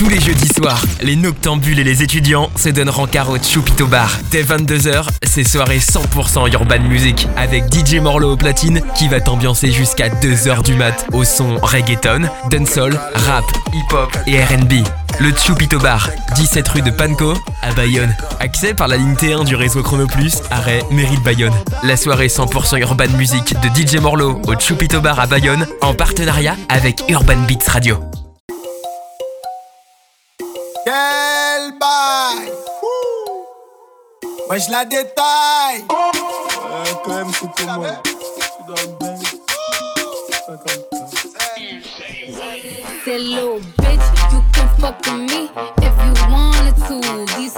Tous les jeudis soirs, les noctambules et les étudiants se donnent rencard au Chupito Bar. Dès 22h, c'est soirée 100% urban music avec DJ Morlo au platine qui va t'ambiancer jusqu'à 2h du mat au son reggaeton, dancehall, rap, hip-hop et R&B. Le Chupito Bar, 17 rue de Panko à Bayonne. Accès par la ligne T1 du réseau Chrono Plus, arrêt Mairie de Bayonne. La soirée 100% urban music de DJ Morlo au Chupito Bar à Bayonne en partenariat avec Urban Beats Radio. Wesh la détaille Ouais, quand même, moi. Tu dois me baigner. 50. That little bitch, you can fuck with me if you wanted to. These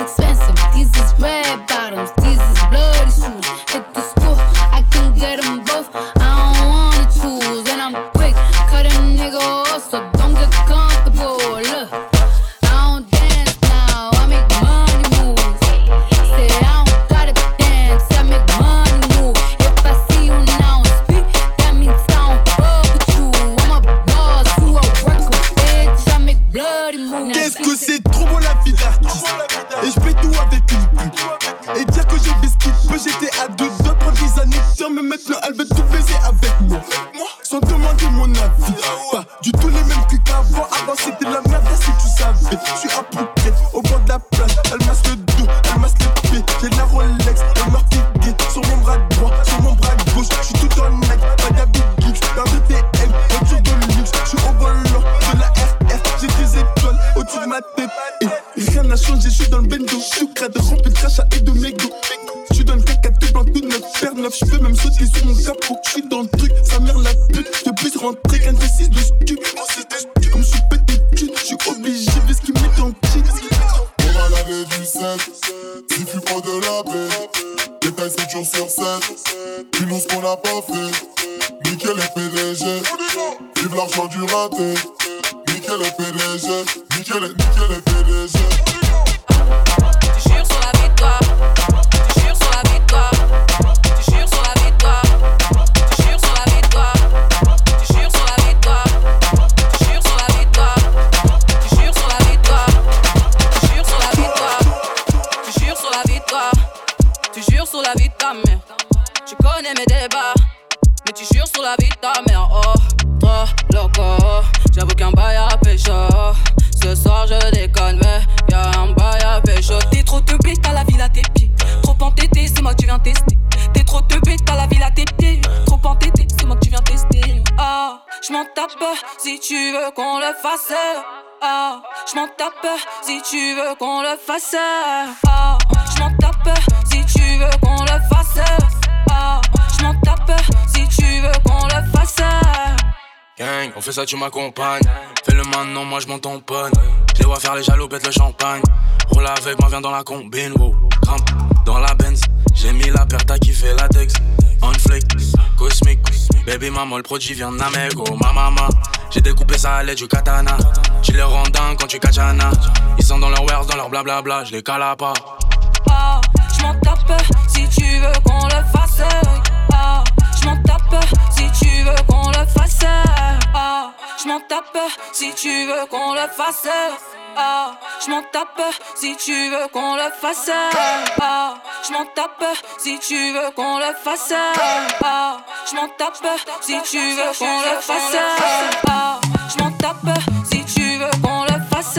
si tu veux qu'on le fasse. Ah, je m'en tape si tu veux qu'on le fasse. Ah, je m'en tape si tu veux qu'on le fasse. Gang, on fait ça, tu m'accompagnes. Fais-le maintenant, moi je m'en tamponne. Je les vois faire les jaloux, pète le champagne. Roule avec moi, viens dans la combine, wow. Grimpe dans la Benz. J'ai mis la paire, t'as kiffé la Dex. On flick, cosmique. Baby maman, le produit vient d'Amego, ma maman. J'ai découpé ça à l'aide du katana. Tu les rends quand tu kachana. Ils sont dans leur wares, dans leur blablabla, je les cala pas. Ah, m'en tape si tu veux qu'on le fasse. Ah, je m'en tape si tu veux qu'on le fasse. Ah, je m'en tape si tu veux qu'on le fasse. Ah, je m'en tape si tu veux qu'on le fasse. Ah, je m'en tape si tu veux qu'on le fasse. Ah, je m'en tape si tu veux qu'on le fasse. Ah, je m'en tape si tu veux qu'on le fasse.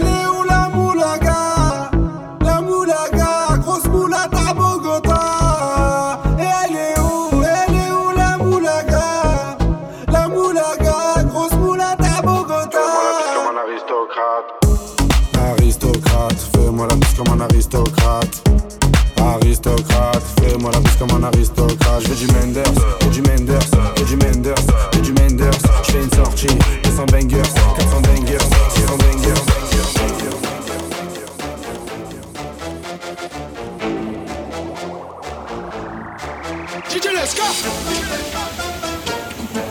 Fais-moi la bise comme un aristocrate. Je veux du Menders, je veux du Menders, je veux du Menders, du Menders. Je fais une sortie, 200 bangers, 400 bangers, 600 bangers. DJ Leska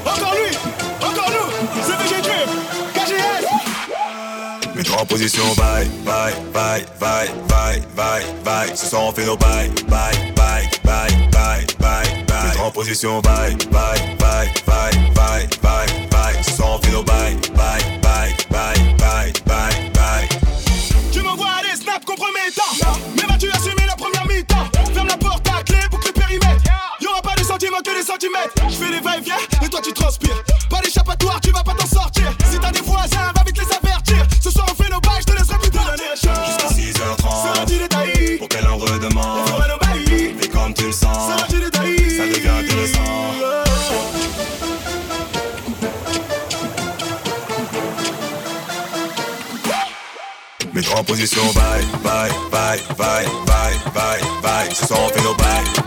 Encore lui Encore nous C'est VGQ KGS Mets-toi en position, bye, bye, bye, bye, bye. Ce soir fait nos bye, bye, bye, bye, bye, bye, bye. En position, bye, bye, bye, bye, bye, bye, bye. Ce soir nos bye, bye, bye, bye, bye, bye, bye. Tu m'envoies des snaps compromettants Mais vas-tu assumer la première mi-temps Ferme la porte à clé, boucle le périmètre Y'aura pas de sentiments que des centimètres Je fais des va-et-vient et toi tu transpires Pas d'échappatoire, tu vas pas t'en sortir Si t'as des voisins, position, vai, vai, vai, vai, vai, vai, vai. Só vem no baile.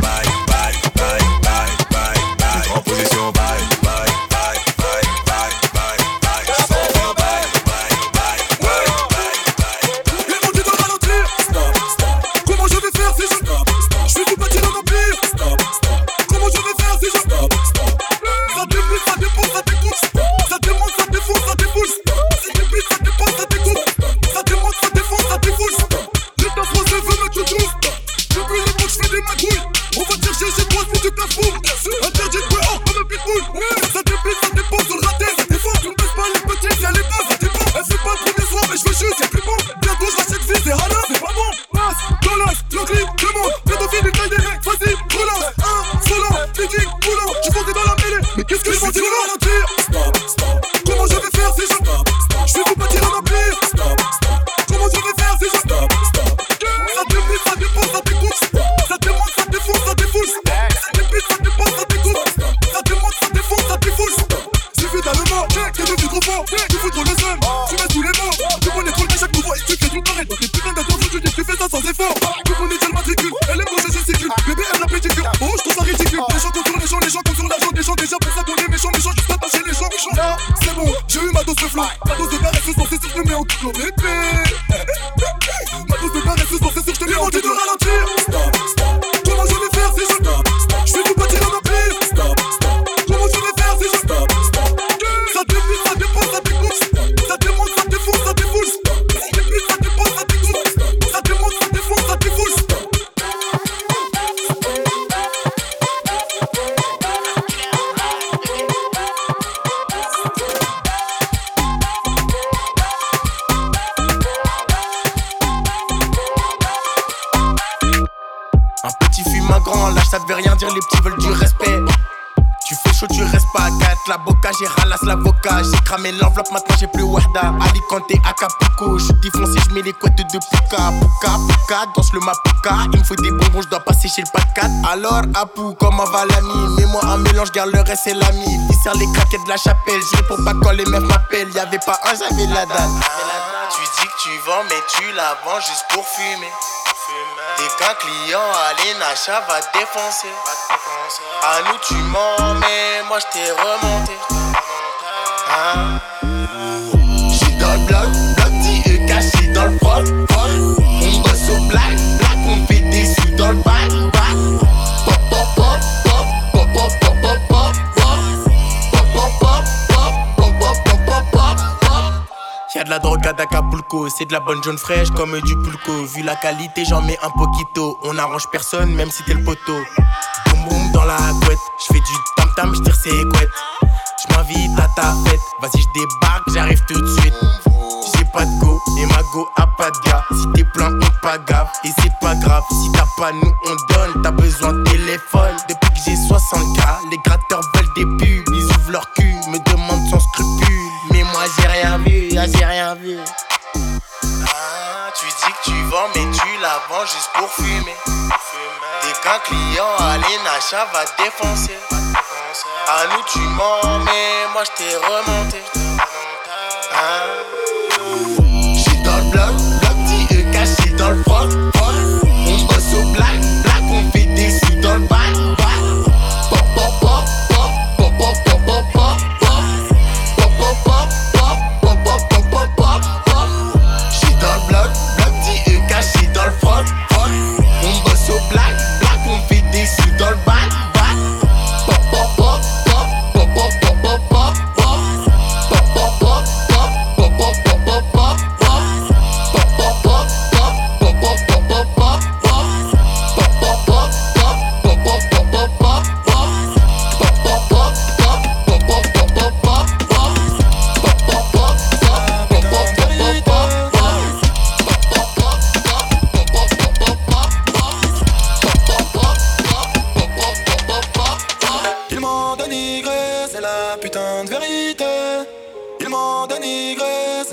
Boom. principio. Oh. Eso tus clones son eso restes pas à 4, la boca, j'ai ralasse l'avocat. J'ai cramé l'enveloppe, maintenant j'ai plus Wahda. Alicante, Acapulco, je défoncé, je mets les couettes de Puka. Puka, Puka, danse le Mapuka. Il me faut des bonbons, je dois passer chez le 4. Alors, Apu, comment va l'ami? Mets-moi un mélange, garde le reste, c'est l'ami. Il sert les craquettes de la chapelle, je pour pas quand les meufs m'appellent. Y'avait pas un, j'avais la dalle. Tu dis que tu vends, mais tu la vends juste pour fumer. T'es qu'un client, allez, Nacha va te défoncer. À nous, tu mens, mais moi, je t'ai remonté. Hein? Y'a de la drogue à d'Acapulco, c'est de la bonne jaune fraîche comme du pulco. Vu la qualité, j'en mets un poquito. On arrange personne, même si t'es le poteau. Boum boum baguette. J'fais du tam-tam, j'tire ses couettes. J'm'invite à ta fête. Vas-y, j'débarque, j'arrive tout de suite. J'ai pas de go et ma go a pas de gars. Si t'es plein, on pas gaffe et c'est pas grave. Si t'as pas, nous on donne. T'as besoin de téléphone. Depuis que j'ai 60K, les gratteurs veulent des ah. Ah, tu dis que tu vends, mais tu la vends juste pour fumer. Dès qu'un client à l'achat va défoncer. À nous tu mens, mais moi je t'ai remonté. Hein?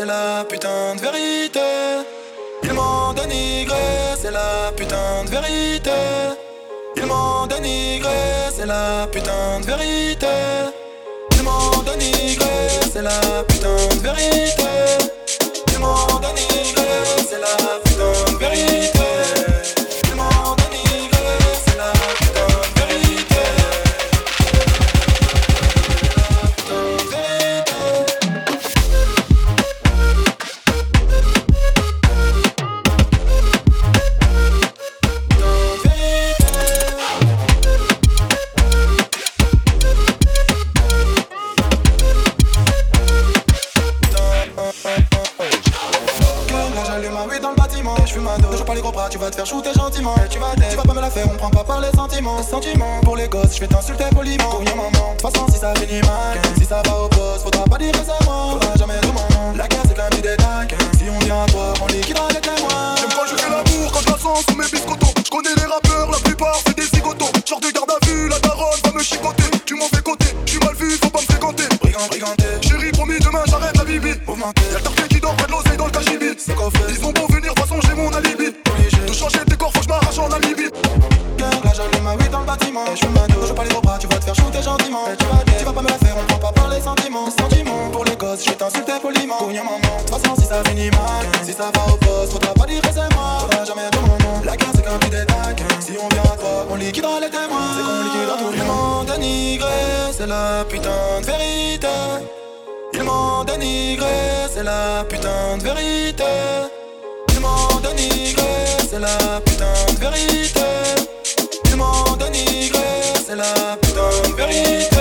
C'est la putain de vérité. Ils m'ont dénigré, c'est la putain de vérité. Ils m'ont dénigré, c'est la putain de vérité. Ils m'ont dénigré, c'est la putain de vérité. Vas te faire shooter gentiment. Et tu vas t'aider, tu vas pas me la faire On prend pas par les sentiments. Sentiments. Pour les gosses Je vais t'insulter poliment. Pour maman. De toute façon si ça finit mal Si ça va au poste Faudra pas dire c'est moi. Faudra jamais de mon nom La guerre c'est qu'un petit détail Si on vient à toi On liquidera les témoins J'aime quand je fais l'amour, quand je la sens sous mes biscottos. Je connais les rappeurs, la plupart c'est des zigotos. Genre de garde à vue, la daronne va me chicoter. Tu m'en fais côté, suis mal vu, faut pas me fréquenter. Brigand, briganté Chérie, promis, demain j'arrête la bibi. Mouvementé. Y'a le qui dort, pas de l'oseille dans le fait Ils ont beau venir, façon j'ai mon alibi. De changer tes corps, faut que je m'arrache en alibi. Là j'allume un 8 dans le bâtiment. Je fume un dos, je pas les bras Tu vas te faire shooter gentiment. Et tu vas tu vas pas me la faire On prend pas par les sentiments. Sentiments pour les gosses Je vais t'insulter poliment rien maman De toute façon si ça finit mal Si ça va au poste Faudra pas dire c'est moi. Faudra jamais de mon nom. La guerre c'est qu'un petit détail Si on vient à toi On liquidera les témoins. C'est qu'on liquidera tout Ils m'ont dénigré C'est la putain de vérité. Ils m'ont dénigré C'est la putain de vérité C'est la de vérité c'est la putain de vérité.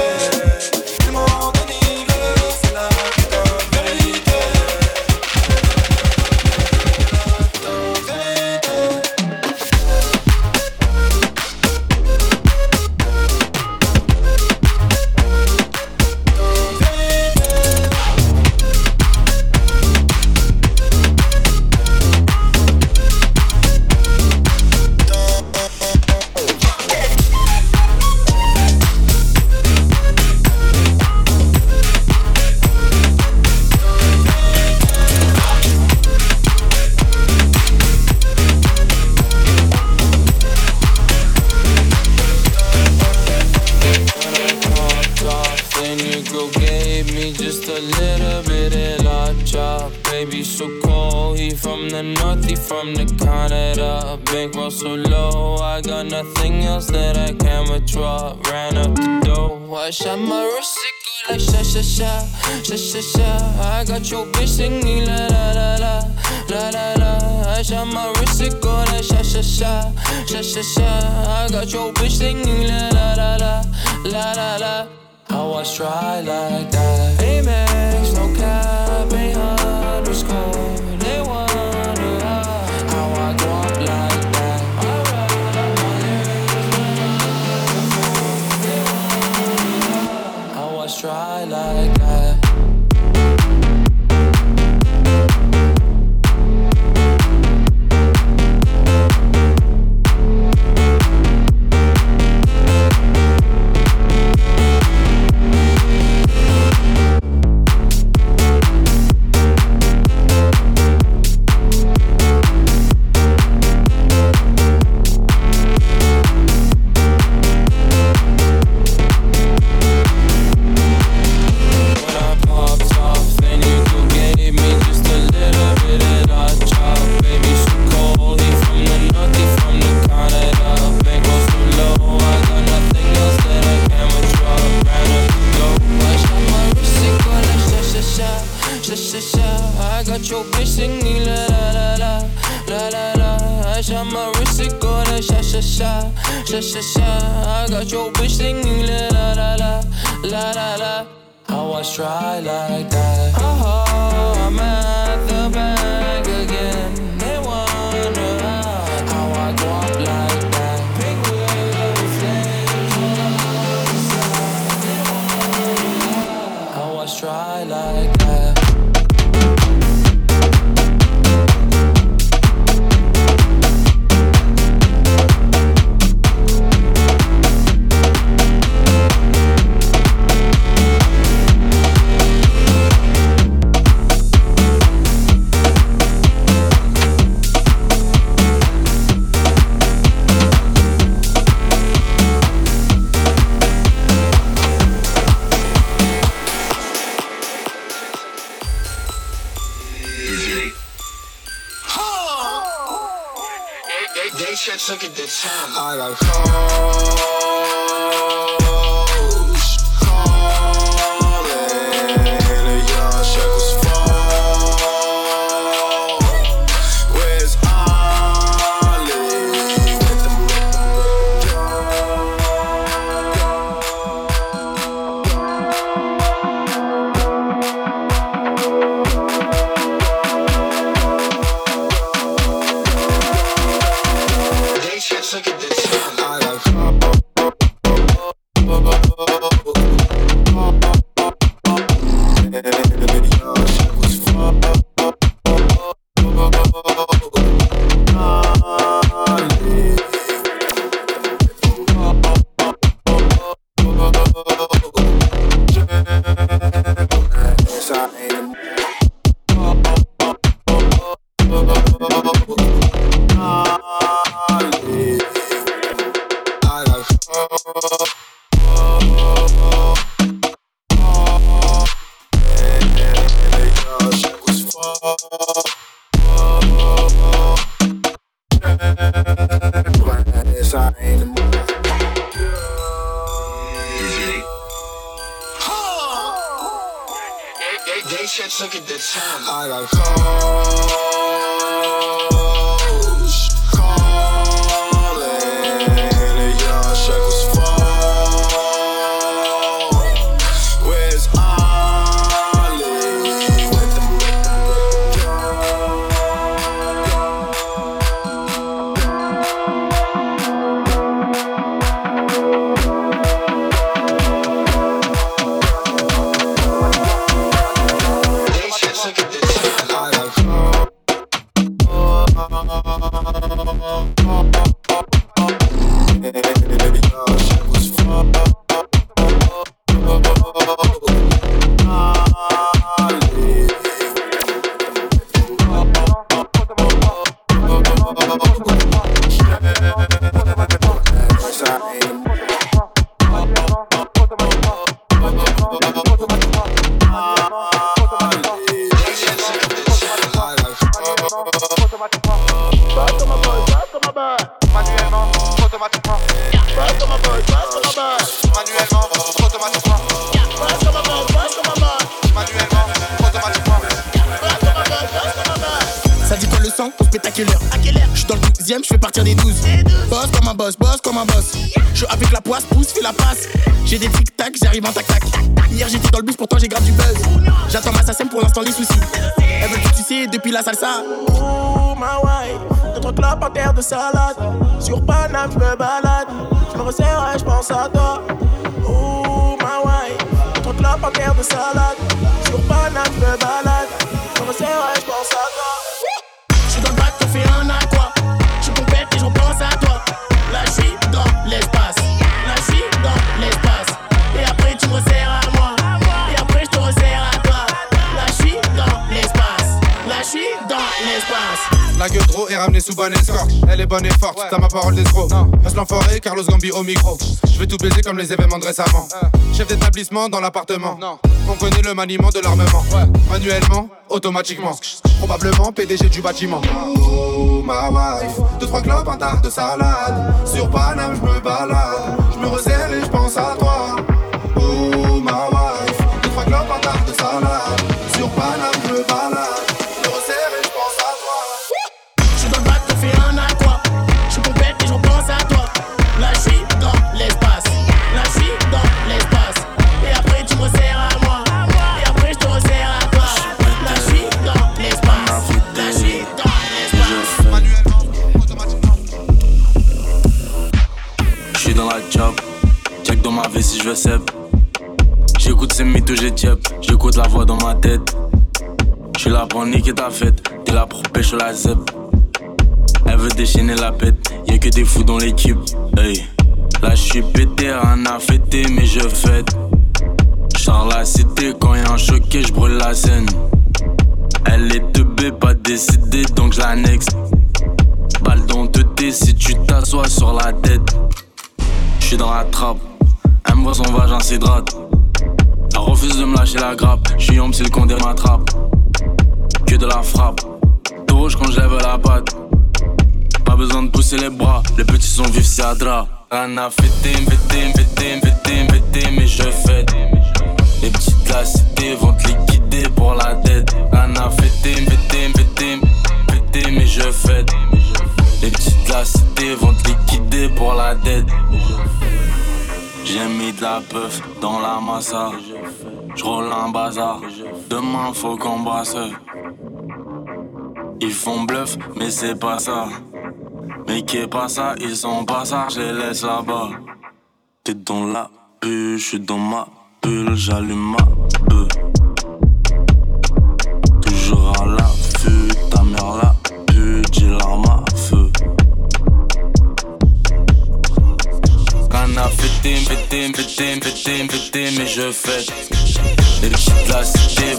Singing la la la la, la la la. I shot my wrist, it go like sha sha sha, sha sha sha. I got your bitch singing la la la la, la la la. How I try like that. Amex, Yeah. I got calls, spectaculaire. À quelle heure Je suis dans le 12ème, je fais partir des 12. Boss comme un boss, boss comme un boss. Je avec la poisse, pousse, fais la passe. J'ai des tic-tac, j'arrive en tac-tac. Hier j'étais dans le bus, pourtant j'ai grave du buzz. J'attends ma SACEM pour l'instant les soucis. Elle veut tout sucer depuis la salsa. Oh ma wife, notre club en terre de salade. Sur Paname, je me balade. Je me resserre et je pense à toi. Oh ma wife, notre club en terre de salade. Sur Paname, je me balade. Je me resserre et je pense à toi. Dans l'espace. La gueule trop est ramenée sous bonne escorte. Elle est bonne et forte, t'as ma parole d'escroc. Passe l'enfoiré, Carlos Gambi au micro. Je vais tout baiser comme les événements de récemment. Chef d'établissement dans l'appartement. On connaît le maniement de l'armement. Manuellement, automatiquement. Probablement PDG du bâtiment. Oh ma wife, deux trois clopes, un tarte de salade. Sur Paname, je me balade. Je me resserre et je pense à toi. Si je veux sep. J'écoute ces mythos, j'ai tiep. J'écoute la voix dans ma tête. J'suis là pour niquer ta fête. T'es là pour pêcher la zep. Elle veut déchaîner la pète. Y'a que des fous dans l'équipe. Hey. Là j'suis pété, rien à fêter, mais je fête. Charles la cité, quand y'a un choqué, j'brûle la scène. Elle est teubée, pas décidée, donc j'l'annexe. Balle dans te si tu t'assois sur la tête. J'suis dans la trappe, elle me voit son vagin s'hydrate. Elle refuse de me lâcher la grappe, j'suis homme si le condé m'attrape. Que de la frappe, tout rouge quand j'lève la patte. Pas besoin de pousser les bras, les petits sont vifs, c'est à drap. À fêter, la peuf dans la massa. J'roule un bazar. Demain faut qu'on brasse. Ils font bluff, mais c'est pas ça. Mais qui est pas ça, ils sont pas ça, je laisse là-bas. T'es dans la bulle, je suis dans ma bulle, j'allume ma bulle. Mais je. Les petites de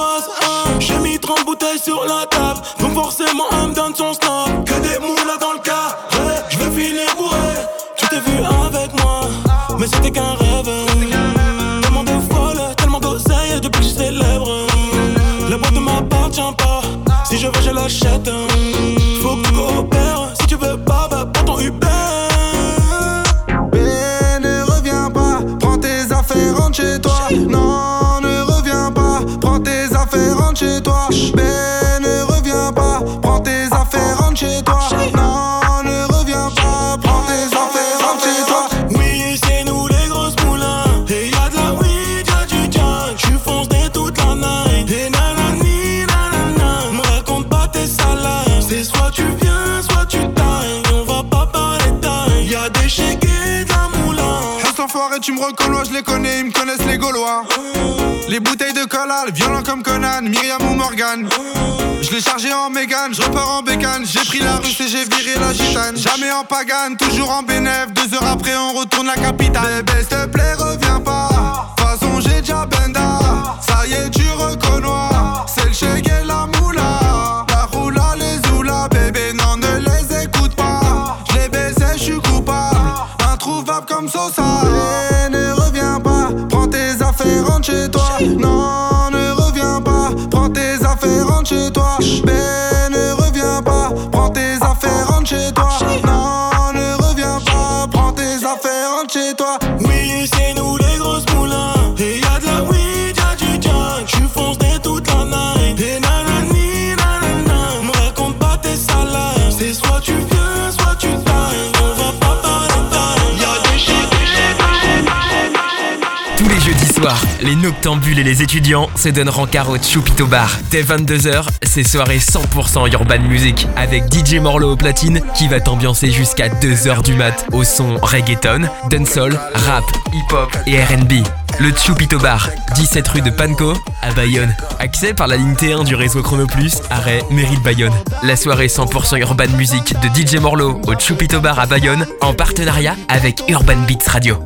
hein. J'ai mis 30 bouteilles sur la table. Donc forcément, elle me donne son snap. Soit tu viens, soit tu tailles. On va pas parler taille. Y'a des et de la moulin. Reste enfoiré, tu me reconnais, je les connais, ils me connaissent les Gaulois. Les bouteilles de cola, violent comme Conan, Myriam ou Morgan. Je l'ai chargé en Mégane, je repars en bécane. J'ai pris la russe et j'ai viré la gitane. Jamais en pagane, toujours en bénéf. Deux heures après, on retourne la capitale. Bébé, s'il te plaît, reviens pas. De toute façon, j'ai déjà benda. Ça y est, tu reconnais. C'est le chèque et la comme ne reviens pas, prends tes affaires, rentre chez toi. Non, ne reviens pas, prends tes affaires, rentre chez toi. Ben, ne reviens pas, prends tes affaires, rentre chez toi. Non, ne reviens pas, prends tes affaires, rentre chez toi. Les noctambules et les étudiants se donnent rencard au Chupito Bar. Dès 22h, c'est soirée 100% urban music avec DJ Morlo au platine qui va t'ambiancer jusqu'à 2h du mat au son reggaeton, dancehall, rap, hip-hop et R&B. Le Chupito Bar, 17 rue de Panko à Bayonne. Accès par la ligne T1 du réseau Chrono Plus, arrêt Mairie de Bayonne. La soirée 100% urban music de DJ Morlo au Chupito Bar à Bayonne en partenariat avec Urban Beats Radio.